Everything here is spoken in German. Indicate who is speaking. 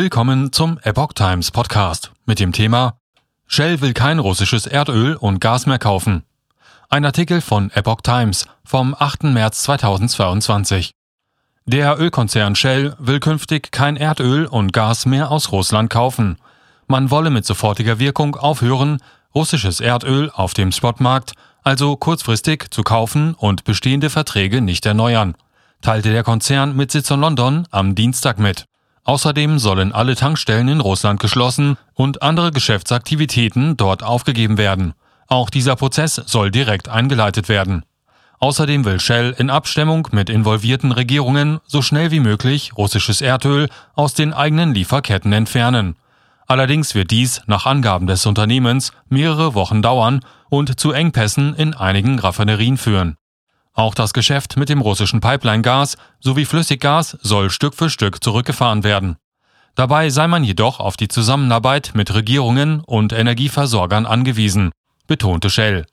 Speaker 1: Willkommen zum Epoch Times Podcast mit dem Thema Shell will kein russisches Erdöl und Gas mehr kaufen. Ein Artikel von Epoch Times vom 8. März 2022. Der Ölkonzern Shell will künftig kein Erdöl und Gas mehr aus Russland kaufen. Man wolle mit sofortiger Wirkung aufhören, russisches Erdöl auf dem Spotmarkt, also kurzfristig zu kaufen und bestehende Verträge nicht erneuern, teilte der Konzern mit Sitz in London am Dienstag mit. Außerdem sollen alle Tankstellen in Russland geschlossen und andere Geschäftsaktivitäten dort aufgegeben werden. Auch dieser Prozess soll direkt eingeleitet werden. Außerdem will Shell in Abstimmung mit involvierten Regierungen so schnell wie möglich russisches Erdöl aus den eigenen Lieferketten entfernen. Allerdings wird dies nach Angaben des Unternehmens mehrere Wochen dauern und zu Engpässen in einigen Raffinerien führen. Auch das Geschäft mit dem russischen Pipeline-Gas sowie Flüssiggas soll Stück für Stück zurückgefahren werden. Dabei sei man jedoch auf die Zusammenarbeit mit Regierungen und Energieversorgern angewiesen, betonte Shell.